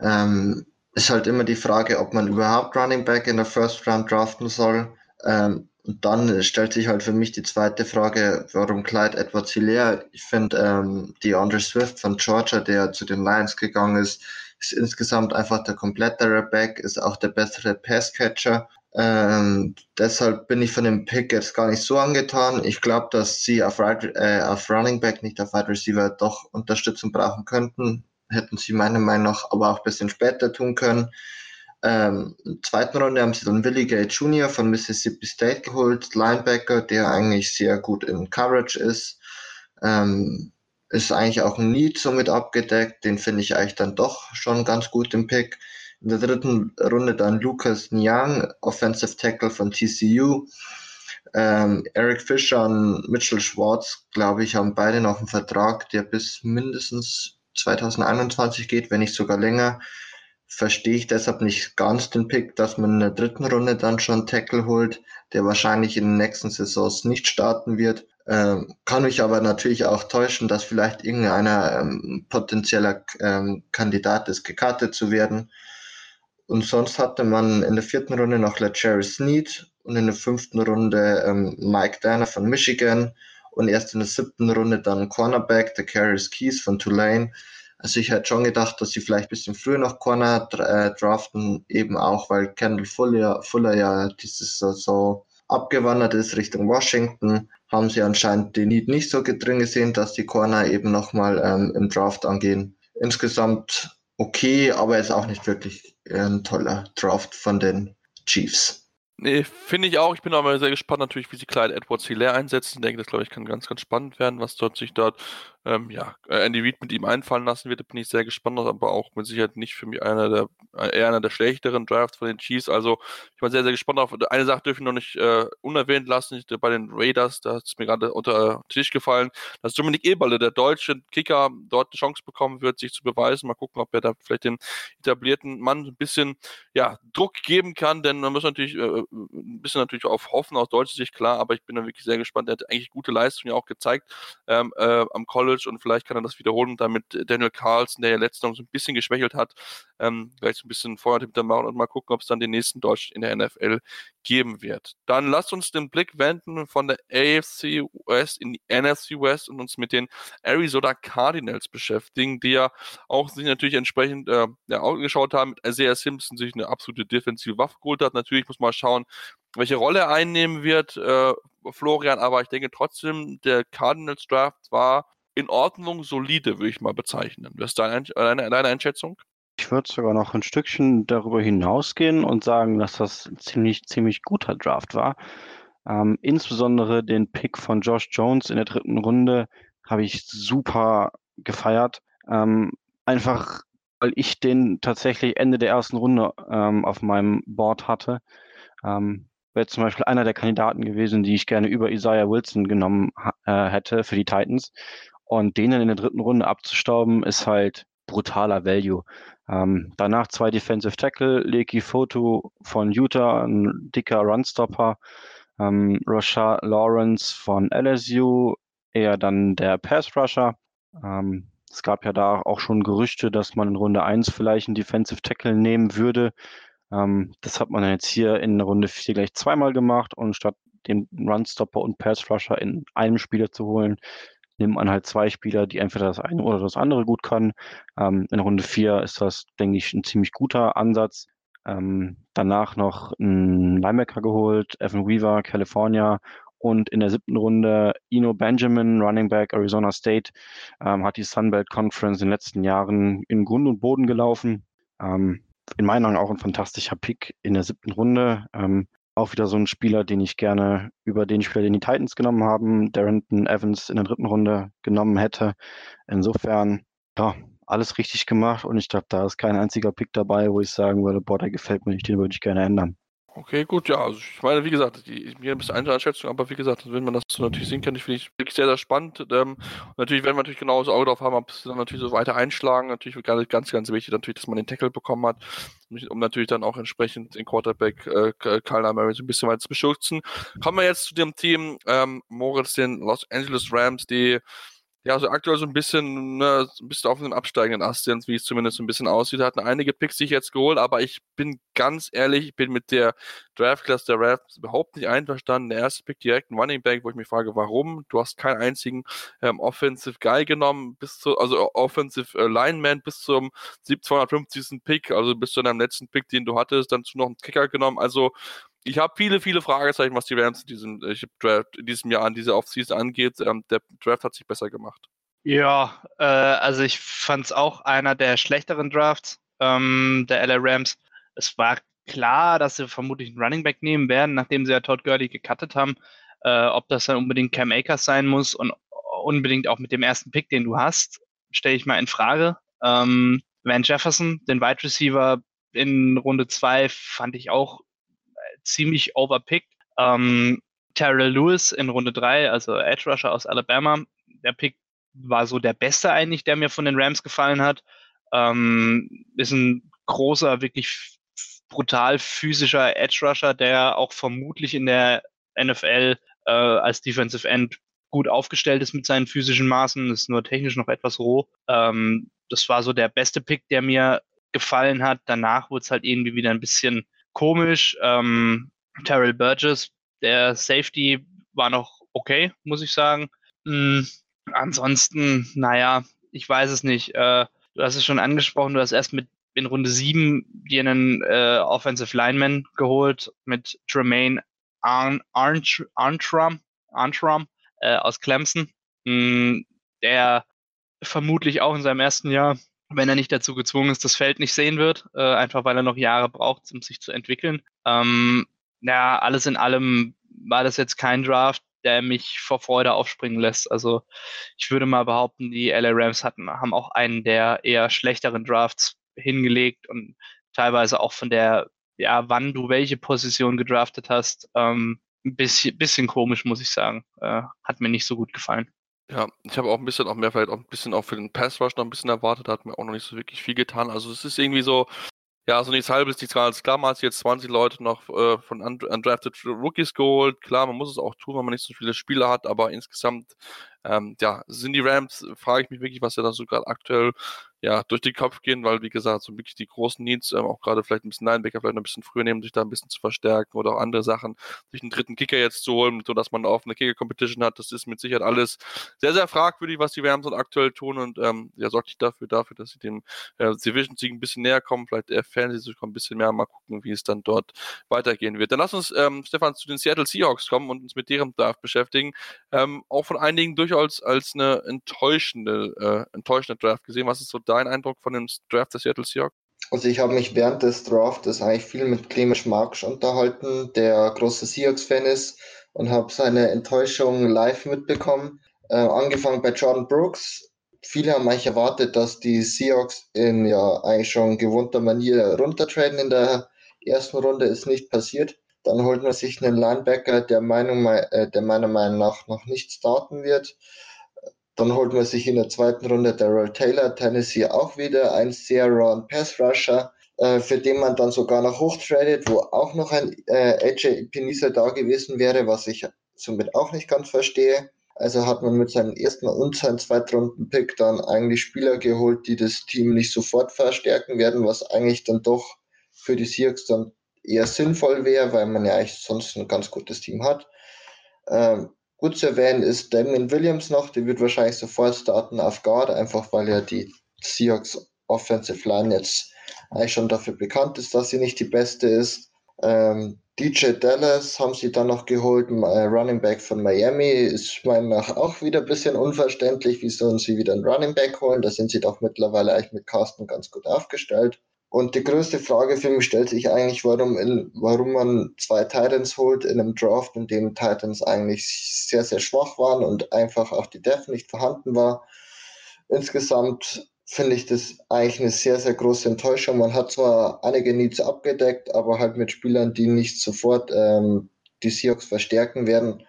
Ähm, ist halt immer die Frage, ob man überhaupt Running Back in der First Round draften soll. Ähm, und dann stellt sich halt für mich die zweite Frage, warum Clyde Edwards Hilaire? Ich finde, ähm, die Andre Swift von Georgia, der zu den Lions gegangen ist, ist insgesamt einfach der komplettere Back, ist auch der bessere Passcatcher. Ähm, deshalb bin ich von dem Pick jetzt gar nicht so angetan. Ich glaube, dass sie auf, right, äh, auf Running Back, nicht auf Wide Receiver, doch Unterstützung brauchen könnten. Hätten sie meiner Meinung nach aber auch ein bisschen später tun können. Ähm, in der zweiten Runde haben sie dann Willie Gay Jr. von Mississippi State geholt, Linebacker, der eigentlich sehr gut in Coverage ist. Ähm, ist eigentlich auch ein Need somit abgedeckt, den finde ich eigentlich dann doch schon ganz gut im Pick. In der dritten Runde dann Lucas Nyang, Offensive Tackle von TCU. Ähm, Eric Fischer und Mitchell Schwartz, glaube ich, haben beide noch einen Vertrag, der bis mindestens 2021 geht, wenn nicht sogar länger verstehe ich deshalb nicht ganz den Pick, dass man in der dritten Runde dann schon Tackle holt, der wahrscheinlich in den nächsten Saisons nicht starten wird. Ähm, kann mich aber natürlich auch täuschen, dass vielleicht irgendeiner ähm, potenzieller ähm, Kandidat ist, gekartet zu werden. Und sonst hatte man in der vierten Runde noch LeCherry Sneed und in der fünften Runde ähm, Mike Danner von Michigan und erst in der siebten Runde dann Cornerback, der Carriers Keys von Tulane. Also ich hätte schon gedacht, dass sie vielleicht ein bisschen früher noch Corner äh, draften, eben auch, weil Kendall Fuller, Fuller ja dieses so abgewandert ist Richtung Washington, haben sie anscheinend den Need nicht so drin gesehen, dass die Corner eben nochmal ähm, im Draft angehen. Insgesamt okay, aber ist auch nicht wirklich ein toller Draft von den Chiefs. Nee, finde ich auch. Ich bin aber sehr gespannt natürlich, wie sie Clyde Edwards Hilaire einsetzen. Ich denke, das glaube ich kann ganz, ganz spannend werden, was dort sich dort ähm, ja, äh, Andy Reid mit ihm einfallen lassen wird. Bin ich sehr gespannt, aber auch mit Sicherheit nicht für mich einer der, äh, eher einer der schlechteren Drafts von den Chiefs. Also ich bin sehr, sehr gespannt auf. Eine Sache dürfen wir noch nicht äh, unerwähnt lassen. Bei den Raiders, da ist mir gerade unter den Tisch gefallen, dass Dominik Eberle, der deutsche Kicker, dort eine Chance bekommen wird, sich zu beweisen. Mal gucken, ob er da vielleicht den etablierten Mann ein bisschen ja, Druck geben kann, denn man muss natürlich äh, ein bisschen natürlich auf hoffen, aus deutscher Sicht klar, aber ich bin da wirklich sehr gespannt. Er hat eigentlich gute Leistungen ja auch gezeigt ähm, äh, am College Coverage und vielleicht kann er das wiederholen damit Daniel Carlson, der ja letztes Jahr so ein bisschen geschwächelt hat, ähm, vielleicht so ein bisschen Feuer hinter machen und mal gucken, ob es dann den nächsten Deutsch in der NFL geben wird. Dann lasst uns den Blick wenden von der AFC West in die NFC West und uns mit den Arizona Cardinals beschäftigen, die ja auch sich natürlich entsprechend äh, ja, geschaut haben, mit Isaiah Simpson sich eine absolute defensive Waffe geholt hat. Natürlich muss man schauen, welche Rolle er einnehmen wird, äh, Florian, aber ich denke trotzdem, der Cardinals Draft war in Ordnung, solide, würde ich mal bezeichnen. Was ist deine, deine, deine Einschätzung? Ich würde sogar noch ein Stückchen darüber hinausgehen und sagen, dass das ein ziemlich, ziemlich guter Draft war. Ähm, insbesondere den Pick von Josh Jones in der dritten Runde habe ich super gefeiert. Ähm, einfach, weil ich den tatsächlich Ende der ersten Runde ähm, auf meinem Board hatte. Ähm, wäre zum Beispiel einer der Kandidaten gewesen, die ich gerne über Isaiah Wilson genommen äh, hätte für die Titans. Und den in der dritten Runde abzustauben, ist halt brutaler Value. Ähm, danach zwei Defensive Tackle, Leki Foto von Utah, ein dicker Runstopper, ähm, Rashad Lawrence von LSU, eher dann der Pass Rusher. Ähm, es gab ja da auch schon Gerüchte, dass man in Runde 1 vielleicht einen Defensive Tackle nehmen würde. Ähm, das hat man jetzt hier in Runde 4 gleich zweimal gemacht und statt den Runstopper und Pass Rusher in einem Spieler zu holen, nimmt man halt zwei Spieler, die entweder das eine oder das andere gut können. Ähm, in Runde 4 ist das, denke ich, ein ziemlich guter Ansatz. Ähm, danach noch einen Linebacker geholt, Evan Weaver, California. Und in der siebten Runde Ino Benjamin, Running Back Arizona State, ähm, hat die Sunbelt Conference in den letzten Jahren in Grund und Boden gelaufen. Ähm, in meinen Augen auch ein fantastischer Pick in der siebten Runde. Ähm, auch wieder so ein Spieler, den ich gerne über den Spieler, den die Titans genommen haben, Darrington Evans in der dritten Runde genommen hätte. Insofern, ja, alles richtig gemacht und ich glaube, da ist kein einziger Pick dabei, wo ich sagen würde, boah, der gefällt mir nicht, den würde ich gerne ändern. Okay, gut, ja. Also ich meine, wie gesagt, die, mir ein bisschen Einschätzung, aber wie gesagt, wenn man das so natürlich sehen kann, finde ich wirklich sehr, sehr spannend. Ähm, natürlich werden wir natürlich genau das Auge drauf haben, ob sie dann natürlich so weiter einschlagen. Natürlich ganz, ganz, ganz wichtig, natürlich, dass man den Tackle bekommen hat, um natürlich dann auch entsprechend den Quarterback äh, Kyle Murray so ein bisschen weiter zu beschützen. Kommen wir jetzt zu dem Team ähm, Moritz, den Los Angeles Rams, die ja, also aktuell so ein bisschen, ne, ein bisschen auf einem absteigenden Ast wie es zumindest so ein bisschen aussieht. Hatten einige Picks sich jetzt geholt, aber ich bin ganz ehrlich, ich bin mit der Draft Class der Rams überhaupt nicht einverstanden. Der erste Pick direkt ein Running Back, wo ich mich frage, warum? Du hast keinen einzigen ähm, Offensive Guy genommen, bis zu, also Offensive äh, Lineman bis zum 250. Pick, also bis zu deinem letzten Pick, den du hattest, dann zu noch einen Kicker genommen. Also ich habe viele, viele Fragezeichen, was die Rams in diesem, äh, Draft, in diesem Jahr an diese Offseason angeht. Ähm, der Draft hat sich besser gemacht. Ja, äh, also ich fand es auch einer der schlechteren Drafts ähm, der LA Rams. Es war klar, dass sie vermutlich einen Running Back nehmen werden, nachdem sie ja Todd Gurley gecuttet haben. Äh, ob das dann unbedingt Cam Akers sein muss und unbedingt auch mit dem ersten Pick, den du hast, stelle ich mal in Frage. Ähm, Van Jefferson, den Wide Receiver in Runde 2, fand ich auch ziemlich overpicked. Ähm, Terrell Lewis in Runde 3, also Edge Rusher aus Alabama, der Pick war so der beste eigentlich, der mir von den Rams gefallen hat. Ähm, ist ein großer, wirklich brutal physischer Edge Rusher, der auch vermutlich in der NFL äh, als Defensive End gut aufgestellt ist mit seinen physischen Maßen, ist nur technisch noch etwas roh. Ähm, das war so der beste Pick, der mir gefallen hat. Danach wurde es halt irgendwie wieder ein bisschen komisch. Ähm, Terrell Burgess, der Safety war noch okay, muss ich sagen. Mhm. Ansonsten, naja, ich weiß es nicht. Äh, du hast es schon angesprochen, du hast erst mit in Runde 7 dir einen äh, Offensive Lineman geholt mit Tremaine Arn äh, aus Clemson, mh, der vermutlich auch in seinem ersten Jahr wenn er nicht dazu gezwungen ist, das Feld nicht sehen wird, äh, einfach weil er noch Jahre braucht, um sich zu entwickeln. Ähm, ja, alles in allem war das jetzt kein Draft, der mich vor Freude aufspringen lässt. Also ich würde mal behaupten, die LA Rams hatten, haben auch einen der eher schlechteren Drafts hingelegt und teilweise auch von der, ja, wann du welche Position gedraftet hast, ähm, ein bisschen, bisschen komisch, muss ich sagen. Äh, hat mir nicht so gut gefallen. Ja, ich habe auch ein bisschen auch mehr vielleicht auch ein bisschen auch für den Pass Rush noch ein bisschen erwartet, da hat mir auch noch nicht so wirklich viel getan. Also es ist irgendwie so, Ja, also nichts halbes, nichts ganz. Klar, man hat jetzt 20 Leute noch äh, von undrafted Rookies geholt. Klar, man muss es auch tun, wenn man nicht so viele Spieler hat, aber insgesamt, ähm, ja, sind die Rams, frage ich mich wirklich, was ja da so gerade aktuell ja, durch den Kopf gehen, weil, wie gesagt, so wirklich die großen Needs, ähm, auch gerade vielleicht ein bisschen Linebacker vielleicht ein bisschen früher nehmen, sich da ein bisschen zu verstärken oder auch andere Sachen, sich einen dritten Kicker jetzt zu holen, sodass man auch eine Kicker-Competition hat, das ist mit Sicherheit alles sehr, sehr fragwürdig, was die Rams dann aktuell tun und ähm, ja, sorgt sich dafür, dafür, dass sie dem äh, Division-Sieg ein bisschen näher kommen, vielleicht sie sich ein bisschen mehr, mal gucken, wie es dann dort weitergehen wird. Dann lass uns, ähm, Stefan, zu den Seattle Seahawks kommen und uns mit deren Draft beschäftigen. Ähm, auch von einigen durchaus als eine enttäuschende, äh, enttäuschende Draft gesehen. Was ist so dein Eindruck von dem Draft der Seattle Seahawks? Also ich habe mich während des Drafts eigentlich viel mit Clemens Marks unterhalten, der große Seahawks-Fan ist und habe seine Enttäuschung live mitbekommen. Äh, angefangen bei Jordan Brooks. Viele haben eigentlich erwartet, dass die Seahawks in ja eigentlich schon gewohnter Manier runtertraden in der ersten Runde, ist nicht passiert. Dann holt man sich einen Linebacker, der, Meinung, äh, der meiner Meinung nach noch nicht starten wird. Dann holt man sich in der zweiten Runde Daryl Taylor, Tennessee auch wieder ein sehr rauen Pass Rusher, äh, für den man dann sogar noch hochtradet, wo auch noch ein äh, AJ Pinisa da gewesen wäre, was ich somit auch nicht ganz verstehe. Also hat man mit seinem ersten und seinem Zweitrunden-Pick dann eigentlich Spieler geholt, die das Team nicht sofort verstärken werden, was eigentlich dann doch für die Seahawks dann eher sinnvoll wäre, weil man ja eigentlich sonst ein ganz gutes Team hat. Ähm, Gut zu erwähnen ist Damien Williams noch, der wird wahrscheinlich sofort starten auf Guard, einfach weil ja die Seahawks Offensive Line jetzt eigentlich schon dafür bekannt ist, dass sie nicht die beste ist. Ähm, DJ Dallas haben sie dann noch geholt, äh, Running Back von Miami. Ist meiner Meinung nach auch wieder ein bisschen unverständlich, wieso sie wieder einen Running Back holen. Da sind sie doch mittlerweile eigentlich mit Carsten ganz gut aufgestellt. Und die größte Frage für mich stellt sich eigentlich, warum, in, warum man zwei Titans holt in einem Draft, in dem Titans eigentlich sehr, sehr schwach waren und einfach auch die Def nicht vorhanden war. Insgesamt finde ich das eigentlich eine sehr, sehr große Enttäuschung. Man hat zwar einige Needs abgedeckt, aber halt mit Spielern, die nicht sofort ähm, die Seahawks verstärken werden.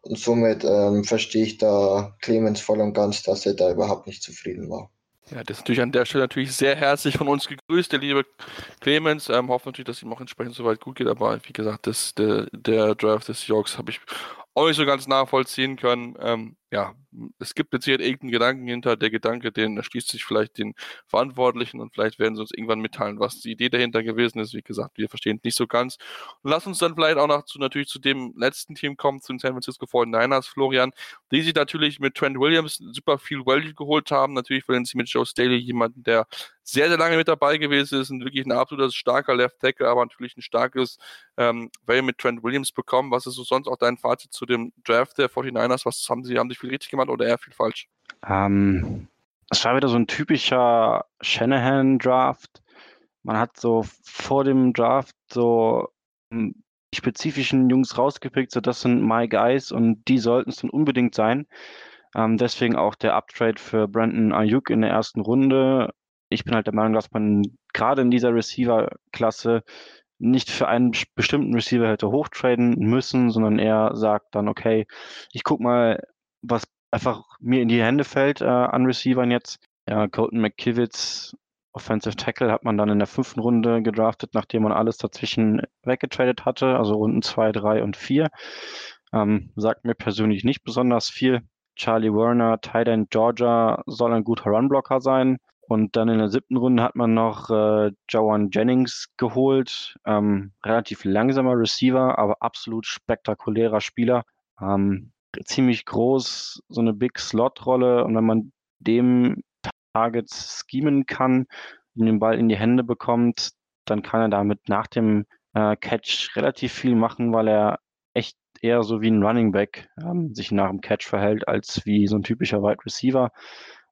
Und somit ähm, verstehe ich da Clemens voll und ganz, dass er da überhaupt nicht zufrieden war. Ja, das ist natürlich an der Stelle natürlich sehr herzlich von uns gegrüßt, der liebe Clemens. Ähm, hoffe natürlich, dass ihm auch entsprechend soweit gut geht, aber wie gesagt, das, der, der Draft des Seahawks habe ich auch nicht so ganz nachvollziehen können. Ähm, ja, es gibt jetzt hier irgendeinen Gedanken hinter. Der Gedanke, den erschließt sich vielleicht den Verantwortlichen und vielleicht werden sie uns irgendwann mitteilen, was die Idee dahinter gewesen ist. Wie gesagt, wir verstehen es nicht so ganz. Und lass uns dann vielleicht auch noch zu, natürlich zu dem letzten Team kommen, zu den San Francisco 49ers, Florian, die sich natürlich mit Trent Williams super viel Value geholt haben. Natürlich wollen sie mit Joe Staley jemanden, der sehr, sehr lange mit dabei gewesen ist und wirklich ein absolut starker Left Tackle, aber natürlich ein starkes ähm, Value mit Trent Williams bekommen. Was ist so sonst auch dein Fazit zu dem Draft der 49ers? Was haben sie, haben sich viel richtig gemacht oder eher viel falsch? Ähm, es war wieder so ein typischer Shanahan-Draft. Man hat so vor dem Draft so hm, die spezifischen Jungs rausgepickt, so das sind my guys und die sollten es dann unbedingt sein. Ähm, deswegen auch der Uptrade für Brandon Ayuk in der ersten Runde. Ich bin halt der Meinung, dass man gerade in dieser Receiver-Klasse nicht für einen bestimmten Receiver hätte hochtraden müssen, sondern eher sagt dann, okay, ich guck mal, was einfach mir in die Hände fällt äh, an Receivern jetzt. Ja, Colton McKivitz, Offensive Tackle, hat man dann in der fünften Runde gedraftet, nachdem man alles dazwischen weggetradet hatte, also Runden zwei, drei und vier. Ähm, sagt mir persönlich nicht besonders viel. Charlie Werner, End Georgia, soll ein guter Runblocker sein. Und dann in der siebten Runde hat man noch äh, Joan Jennings geholt. Ähm, relativ langsamer Receiver, aber absolut spektakulärer Spieler. Ähm, ziemlich groß, so eine Big Slot-Rolle. Und wenn man dem Targets schemen kann und den Ball in die Hände bekommt, dann kann er damit nach dem äh, Catch relativ viel machen, weil er echt eher so wie ein Running Back ähm, sich nach dem Catch verhält, als wie so ein typischer Wide Receiver.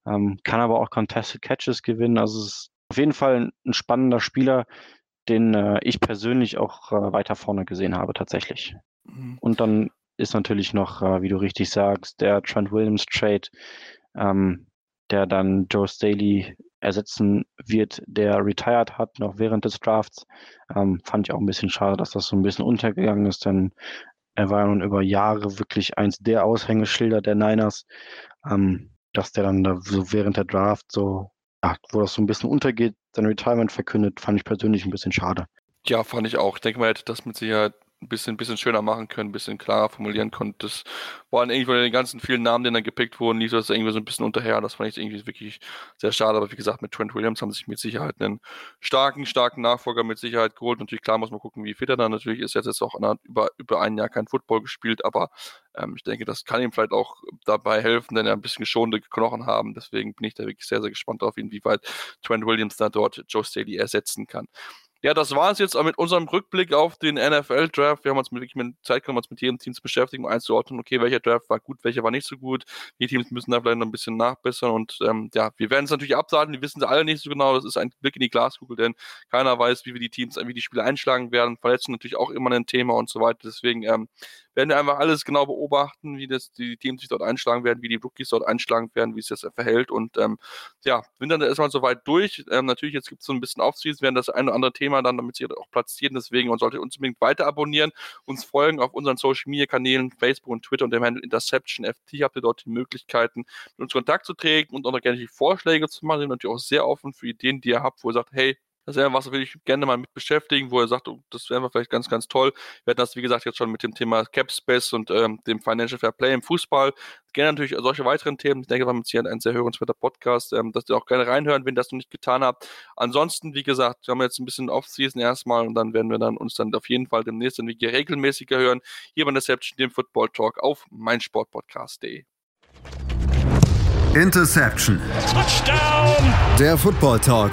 Ähm, kann aber auch Contested Catches gewinnen. Also es ist auf jeden Fall ein, ein spannender Spieler, den äh, ich persönlich auch äh, weiter vorne gesehen habe, tatsächlich. Mhm. Und dann ist natürlich noch, äh, wie du richtig sagst, der Trent Williams Trade, ähm, der dann Joe Staley ersetzen wird, der retired hat, noch während des Drafts. Ähm, fand ich auch ein bisschen schade, dass das so ein bisschen untergegangen ist, denn er war ja nun über Jahre wirklich eins der Aushängeschilder der Niners. Ähm, dass der dann da so während der Draft so ja, wo das so ein bisschen untergeht, sein Retirement verkündet, fand ich persönlich ein bisschen schade. Ja, fand ich auch. Ich denke, man hätte das mit Sicherheit ein bisschen, bisschen schöner machen können, ein bisschen klarer formulieren konnte. Das waren irgendwie von den ganzen vielen Namen, die dann gepickt wurden, lief das irgendwie so ein bisschen unterher. Das fand ich irgendwie wirklich sehr schade. Aber wie gesagt, mit Trent Williams haben sie sich mit Sicherheit einen starken, starken Nachfolger mit Sicherheit geholt. Natürlich, klar muss man gucken, wie fit er dann natürlich ist. Jetzt jetzt auch über, über ein Jahr kein Football gespielt, aber ähm, ich denke, das kann ihm vielleicht auch dabei helfen, denn er ein bisschen geschonte Knochen haben. Deswegen bin ich da wirklich sehr, sehr gespannt darauf, inwieweit Trent Williams da dort Joe Staley ersetzen kann. Ja, das war es jetzt mit unserem Rückblick auf den NFL-Draft. Wir haben uns wirklich mit Zeit genommen, uns mit jedem Team zu beschäftigen, um einzuordnen, okay, welcher Draft war gut, welcher war nicht so gut. Die Teams müssen da vielleicht noch ein bisschen nachbessern und ähm, ja, wir werden es natürlich absagen, die wissen sie alle nicht so genau. Das ist ein Blick in die Glaskugel, denn keiner weiß, wie wir die Teams, wie die Spiele einschlagen werden. Verletzungen natürlich auch immer ein Thema und so weiter. Deswegen ähm, werden wir einfach alles genau beobachten, wie das die Teams sich dort einschlagen werden, wie die Rookies dort einschlagen werden, wie es jetzt verhält. Und ähm, ja, sind dann erstmal soweit durch. Ähm, natürlich, jetzt gibt es so ein bisschen Aufziehen, werden das ein oder andere Thema dann, damit sie auch platzieren. Deswegen und solltet uns unbedingt weiter abonnieren, uns folgen auf unseren Social Media Kanälen, Facebook und Twitter und dem Handle Interception FT. Habt ihr dort die Möglichkeiten, mit uns Kontakt zu treten und auch noch gerne die Vorschläge zu machen. Wir sind natürlich auch sehr offen für Ideen, die ihr habt, wo ihr sagt, hey, das wäre was, würde ich gerne mal mit beschäftigen, wo er sagt, oh, das wäre vielleicht ganz, ganz toll. Wir hatten das, wie gesagt, jetzt schon mit dem Thema Cap Space und ähm, dem Financial Fair Play im Fußball. Gerne natürlich solche weiteren Themen. Ich denke, wir haben jetzt hier ein sehr hörenswerter Podcast, ähm, dass ihr auch gerne reinhören, wenn ihr das noch nicht getan habt. Ansonsten, wie gesagt, wir haben jetzt ein bisschen Off-Season erstmal und dann werden wir dann uns dann auf jeden Fall demnächst dann wie regelmäßiger hören. Hier bei Interception, dem Football Talk auf meinsportpodcast.de. Interception. Touchdown. Der Football Talk